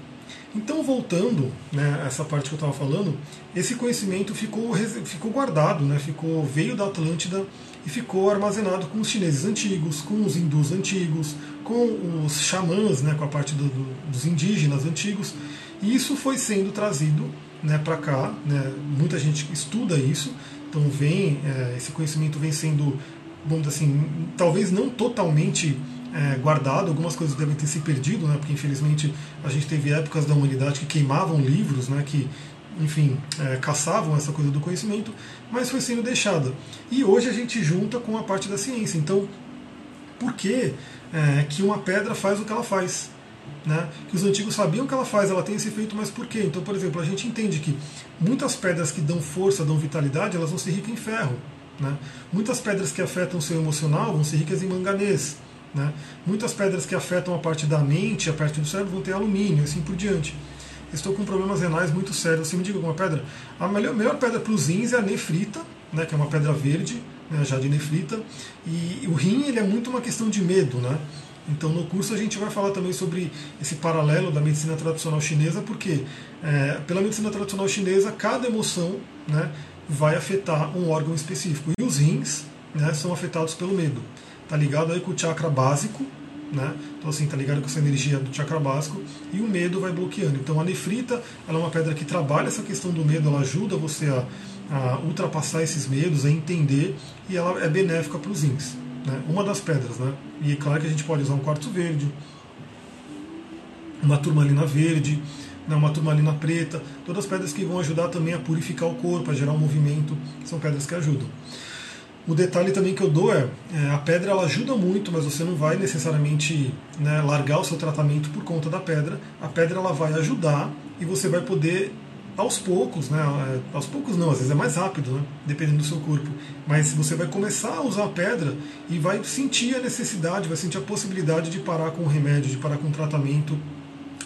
Então, voltando né, essa parte que eu estava falando, esse conhecimento ficou, ficou guardado, né, ficou veio da Atlântida e ficou armazenado com os chineses antigos, com os hindus antigos, com os xamãs, né, com a parte do, do, dos indígenas antigos, e isso foi sendo trazido né, para cá. Né, muita gente estuda isso, então vem é, esse conhecimento vem sendo, vamos dizer assim, talvez não totalmente é, guardado, algumas coisas devem ter se perdido, né, porque infelizmente a gente teve épocas da humanidade que queimavam livros, né, que enfim, é, caçavam essa coisa do conhecimento, mas foi sendo deixada. E hoje a gente junta com a parte da ciência. Então, por que é, que uma pedra faz o que ela faz. Né? Que os antigos sabiam que ela faz, ela tem esse efeito, mas por quê? Então, por exemplo, a gente entende que muitas pedras que dão força, dão vitalidade, elas vão ser ricas em ferro. Né? Muitas pedras que afetam o seu emocional vão ser ricas em manganês. Né? Muitas pedras que afetam a parte da mente, a parte do cérebro, vão ter alumínio, assim por diante. Estou com problemas renais muito sérios. Você me diga alguma pedra? A melhor, melhor pedra para os rins é a nefrita, né, que é uma pedra verde, né, já de nefrita. E o rim ele é muito uma questão de medo, né? Então no curso a gente vai falar também sobre esse paralelo da medicina tradicional chinesa, porque é, pela medicina tradicional chinesa cada emoção né, vai afetar um órgão específico. E os rins né, são afetados pelo medo. Tá ligado aí com o chakra básico, né? Então assim, tá ligado com essa energia do chakra básico e o medo vai bloqueando. Então a nefrita, ela é uma pedra que trabalha essa questão do medo, ela ajuda você a a ultrapassar esses medos, a entender, e ela é benéfica para os rins. Né? Uma das pedras, né? E é claro que a gente pode usar um quartzo verde, uma turmalina verde, né? uma turmalina preta, todas as pedras que vão ajudar também a purificar o corpo, a gerar um movimento, são pedras que ajudam. O detalhe também que eu dou é, é, a pedra ela ajuda muito, mas você não vai necessariamente né, largar o seu tratamento por conta da pedra. A pedra ela vai ajudar e você vai poder aos poucos, né? É, aos poucos não, às vezes é mais rápido, né? dependendo do seu corpo. Mas você vai começar a usar a pedra e vai sentir a necessidade, vai sentir a possibilidade de parar com o remédio, de parar com o tratamento.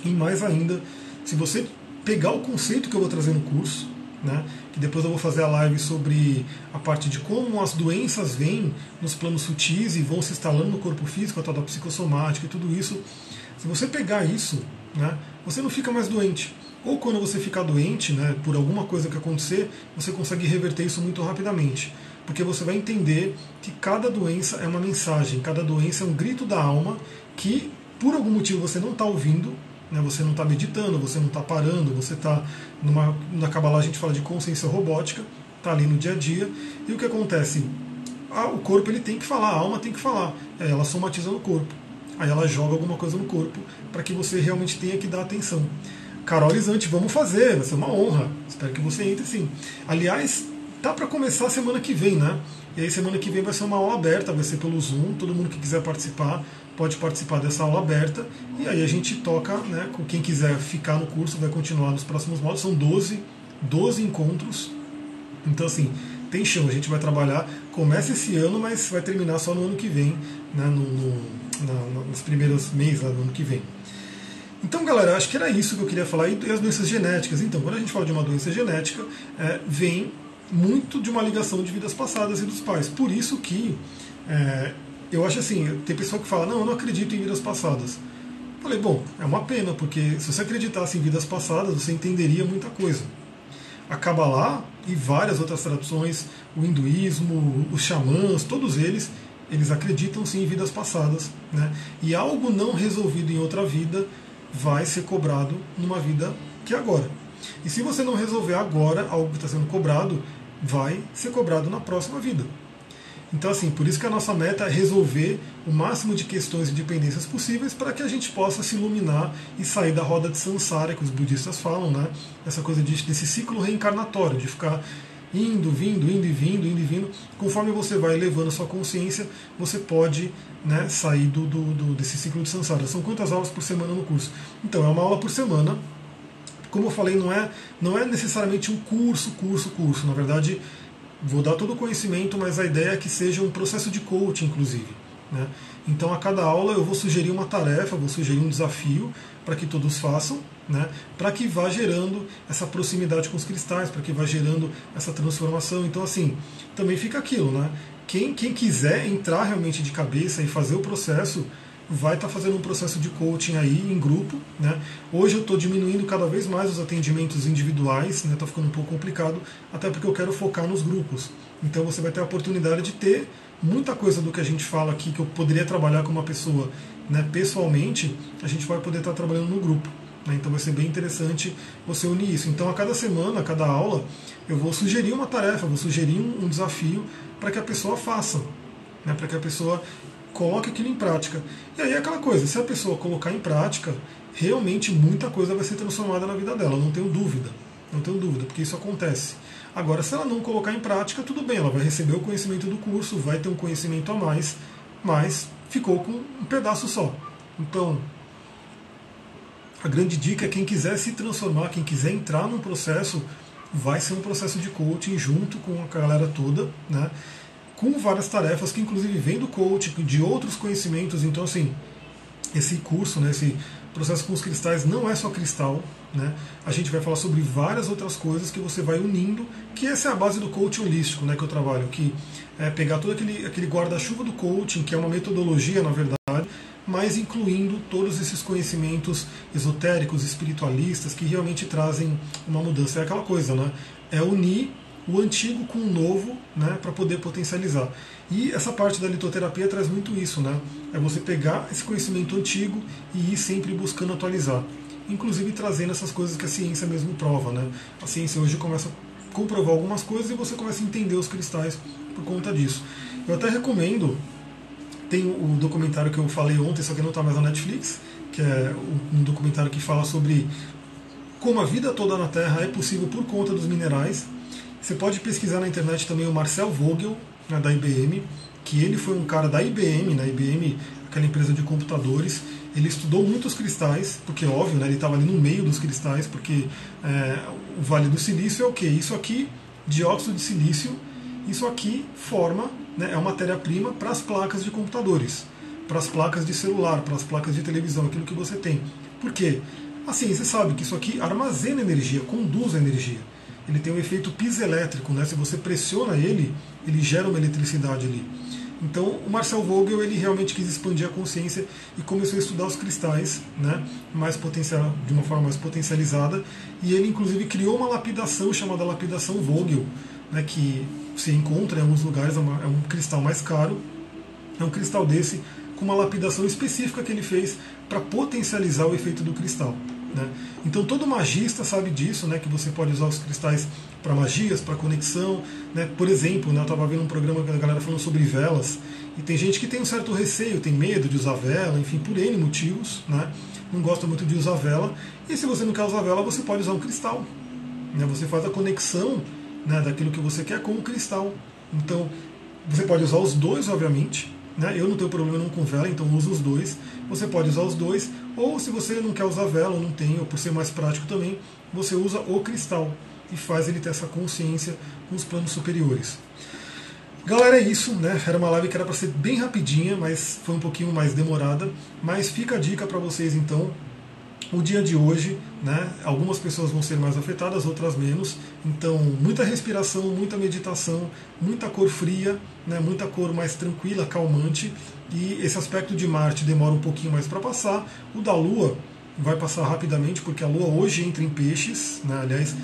E mais ainda, se você pegar o conceito que eu vou trazer no curso, né? que depois eu vou fazer a live sobre a parte de como as doenças vêm nos planos sutis e vão se instalando no corpo físico, a tal da psicossomática e tudo isso. Se você pegar isso, né, você não fica mais doente ou quando você ficar doente, né, por alguma coisa que acontecer, você consegue reverter isso muito rapidamente. Porque você vai entender que cada doença é uma mensagem, cada doença é um grito da alma que, por algum motivo, você não está ouvindo, né, você não está meditando, você não está parando, você está numa. Na Kabbalah a gente fala de consciência robótica, está ali no dia a dia, e o que acontece? O corpo ele tem que falar, a alma tem que falar, é, ela somatiza no corpo. Aí ela joga alguma coisa no corpo para que você realmente tenha que dar atenção. Carol Isante, vamos fazer, vai ser uma honra. Espero que você entre sim. Aliás, tá para começar semana que vem, né? E aí semana que vem vai ser uma aula aberta, vai ser pelo Zoom, todo mundo que quiser participar pode participar dessa aula aberta e aí a gente toca, né, com quem quiser ficar no curso vai continuar nos próximos módulos, são 12, 12 encontros. Então assim, tem chão, a gente vai trabalhar, começa esse ano, mas vai terminar só no ano que vem, né, no, no, na, nos primeiros meses do ano que vem. Então, galera, acho que era isso que eu queria falar. E as doenças genéticas. Então, quando a gente fala de uma doença genética, é, vem muito de uma ligação de vidas passadas e dos pais. Por isso que é, eu acho assim, tem pessoa que fala, não, eu não acredito em vidas passadas. Falei, bom, é uma pena, porque se você acreditasse em vidas passadas, você entenderia muita coisa. A Kabbalah e várias outras tradições, o hinduísmo, os xamãs, todos eles, eles acreditam sim em vidas passadas. Né? E algo não resolvido em outra vida vai ser cobrado numa vida que é agora. E se você não resolver agora algo que está sendo cobrado, vai ser cobrado na próxima vida. Então, assim, por isso que a nossa meta é resolver o máximo de questões e dependências possíveis para que a gente possa se iluminar e sair da roda de samsara que os budistas falam, né? Essa coisa de, desse ciclo reencarnatório, de ficar indo, vindo, indo e vindo, indo e vindo. Conforme você vai elevando a sua consciência, você pode né, sair do, do, do, desse ciclo de samsara. São quantas aulas por semana no curso? Então, é uma aula por semana. Como eu falei, não é, não é necessariamente um curso, curso, curso. Na verdade, vou dar todo o conhecimento, mas a ideia é que seja um processo de coaching, inclusive. Né? Então, a cada aula eu vou sugerir uma tarefa, vou sugerir um desafio para que todos façam, né? para que vá gerando essa proximidade com os cristais, para que vá gerando essa transformação. Então, assim, também fica aquilo, né? Quem, quem quiser entrar realmente de cabeça e fazer o processo, vai estar tá fazendo um processo de coaching aí em grupo. Né? Hoje eu estou diminuindo cada vez mais os atendimentos individuais, está né? Tá ficando um pouco complicado, até porque eu quero focar nos grupos. Então você vai ter a oportunidade de ter muita coisa do que a gente fala aqui que eu poderia trabalhar com uma pessoa né, pessoalmente, a gente vai poder estar tá trabalhando no grupo. Né? Então vai ser bem interessante você unir isso. Então a cada semana, a cada aula, eu vou sugerir uma tarefa, vou sugerir um, desafio para que a pessoa faça, né? para que a pessoa coloque aquilo em prática. E aí é aquela coisa, se a pessoa colocar em prática, realmente muita coisa vai ser transformada na vida dela, não tenho dúvida. Não tenho dúvida, porque isso acontece. Agora, se ela não colocar em prática, tudo bem, ela vai receber o conhecimento do curso, vai ter um conhecimento a mais, mas ficou com um pedaço só. Então, a grande dica é quem quiser se transformar, quem quiser entrar num processo, vai ser um processo de coaching junto com a galera toda, né? Com várias tarefas que inclusive vem do coach, de outros conhecimentos. Então, assim, esse curso, né, esse processo com os cristais não é só cristal. Né? A gente vai falar sobre várias outras coisas que você vai unindo, que essa é a base do coaching holístico né, que eu trabalho, que é pegar todo aquele, aquele guarda-chuva do coaching, que é uma metodologia, na verdade, mas incluindo todos esses conhecimentos esotéricos, espiritualistas, que realmente trazem uma mudança. É aquela coisa, né? É unir o antigo com o novo, né, para poder potencializar. E essa parte da litoterapia traz muito isso, né? É você pegar esse conhecimento antigo e ir sempre buscando atualizar, inclusive trazendo essas coisas que a ciência mesmo prova, né? A ciência hoje começa a comprovar algumas coisas e você começa a entender os cristais por conta disso. Eu até recomendo tem o documentário que eu falei ontem, só que não está mais na Netflix, que é um documentário que fala sobre como a vida toda na Terra é possível por conta dos minerais você pode pesquisar na internet também o Marcel Vogel, né, da IBM, que ele foi um cara da IBM, na né, IBM, aquela empresa de computadores. Ele estudou muitos cristais, porque óbvio, né, ele estava ali no meio dos cristais, porque é, o Vale do Silício é o que? Isso aqui, dióxido de silício, isso aqui forma, né, é uma matéria-prima para as placas de computadores, para as placas de celular, para as placas de televisão, aquilo que você tem. Por quê? Assim, você sabe que isso aqui armazena energia, conduz energia ele tem um efeito piezoelétrico, né? Se você pressiona ele, ele gera uma eletricidade ali. Então, o Marcel Vogel ele realmente quis expandir a consciência e começou a estudar os cristais, né, mais potencial, de uma forma mais potencializada. E ele, inclusive, criou uma lapidação chamada lapidação Vogel, né, que se encontra em alguns lugares, é, uma, é um cristal mais caro. É um cristal desse com uma lapidação específica que ele fez para potencializar o efeito do cristal. Né? Então todo magista sabe disso, né, que você pode usar os cristais para magias, para conexão. Né? Por exemplo, né, eu estava vendo um programa com a galera falando sobre velas, e tem gente que tem um certo receio, tem medo de usar vela, enfim, por N motivos, né? não gosta muito de usar vela. E se você não quer usar vela, você pode usar um cristal. Né? Você faz a conexão né, daquilo que você quer com o cristal. Então, você pode usar os dois, obviamente, né? Eu não tenho problema não com vela, então uso os dois. Você pode usar os dois, ou se você não quer usar vela, ou não tem, ou por ser mais prático também, você usa o cristal e faz ele ter essa consciência com os planos superiores. Galera, é isso, né? Era uma live que era para ser bem rapidinha, mas foi um pouquinho mais demorada. Mas fica a dica para vocês então o dia de hoje, né, algumas pessoas vão ser mais afetadas, outras menos. Então, muita respiração, muita meditação, muita cor fria, né, muita cor mais tranquila, calmante. E esse aspecto de Marte demora um pouquinho mais para passar. O da Lua vai passar rapidamente, porque a Lua hoje entra em peixes, né, aliás,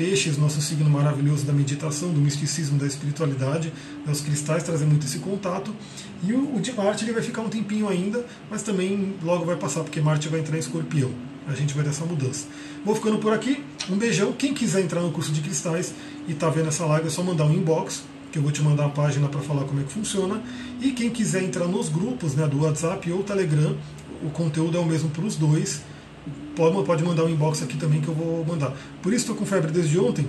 peixes, nosso signo maravilhoso da meditação, do misticismo, da espiritualidade. Né, os cristais trazem muito esse contato. E o, o de Marte ele vai ficar um tempinho ainda, mas também logo vai passar, porque Marte vai entrar em escorpião a gente vai ter essa mudança. Vou ficando por aqui. Um beijão. Quem quiser entrar no curso de cristais e tá vendo essa live, é só mandar um inbox, que eu vou te mandar a página para falar como é que funciona. E quem quiser entrar nos grupos né, do WhatsApp ou Telegram, o conteúdo é o mesmo para os dois. Pode, pode mandar um inbox aqui também que eu vou mandar. Por isso estou com febre desde ontem,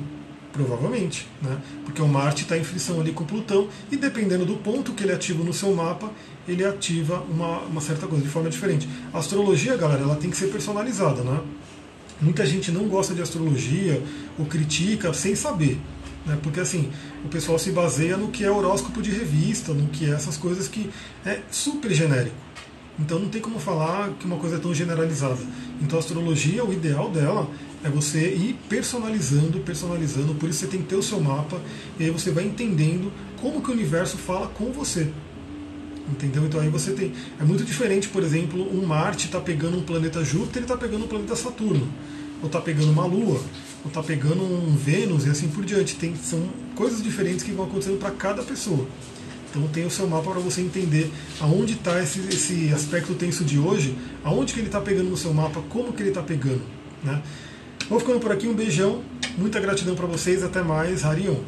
Provavelmente, né? porque o Marte está em frição ali com Plutão e dependendo do ponto que ele ativa no seu mapa, ele ativa uma, uma certa coisa de forma diferente. A astrologia, galera, ela tem que ser personalizada. Né? Muita gente não gosta de astrologia ou critica sem saber. Né? Porque assim, o pessoal se baseia no que é horóscopo de revista, no que é essas coisas que é super genérico. Então não tem como falar que uma coisa é tão generalizada. Então a astrologia, o ideal dela é você ir personalizando, personalizando, por isso você tem que ter o seu mapa, e aí você vai entendendo como que o universo fala com você. Entendeu? Então aí você tem. É muito diferente, por exemplo, um Marte está pegando um planeta Júpiter e está pegando um planeta Saturno. Ou está pegando uma Lua, ou está pegando um Vênus e assim por diante. Tem, são coisas diferentes que vão acontecendo para cada pessoa. Então tem o seu mapa para você entender aonde está esse, esse aspecto tenso de hoje, aonde que ele está pegando no seu mapa, como que ele está pegando. Né? Vou ficando por aqui, um beijão, muita gratidão para vocês, até mais, Harion.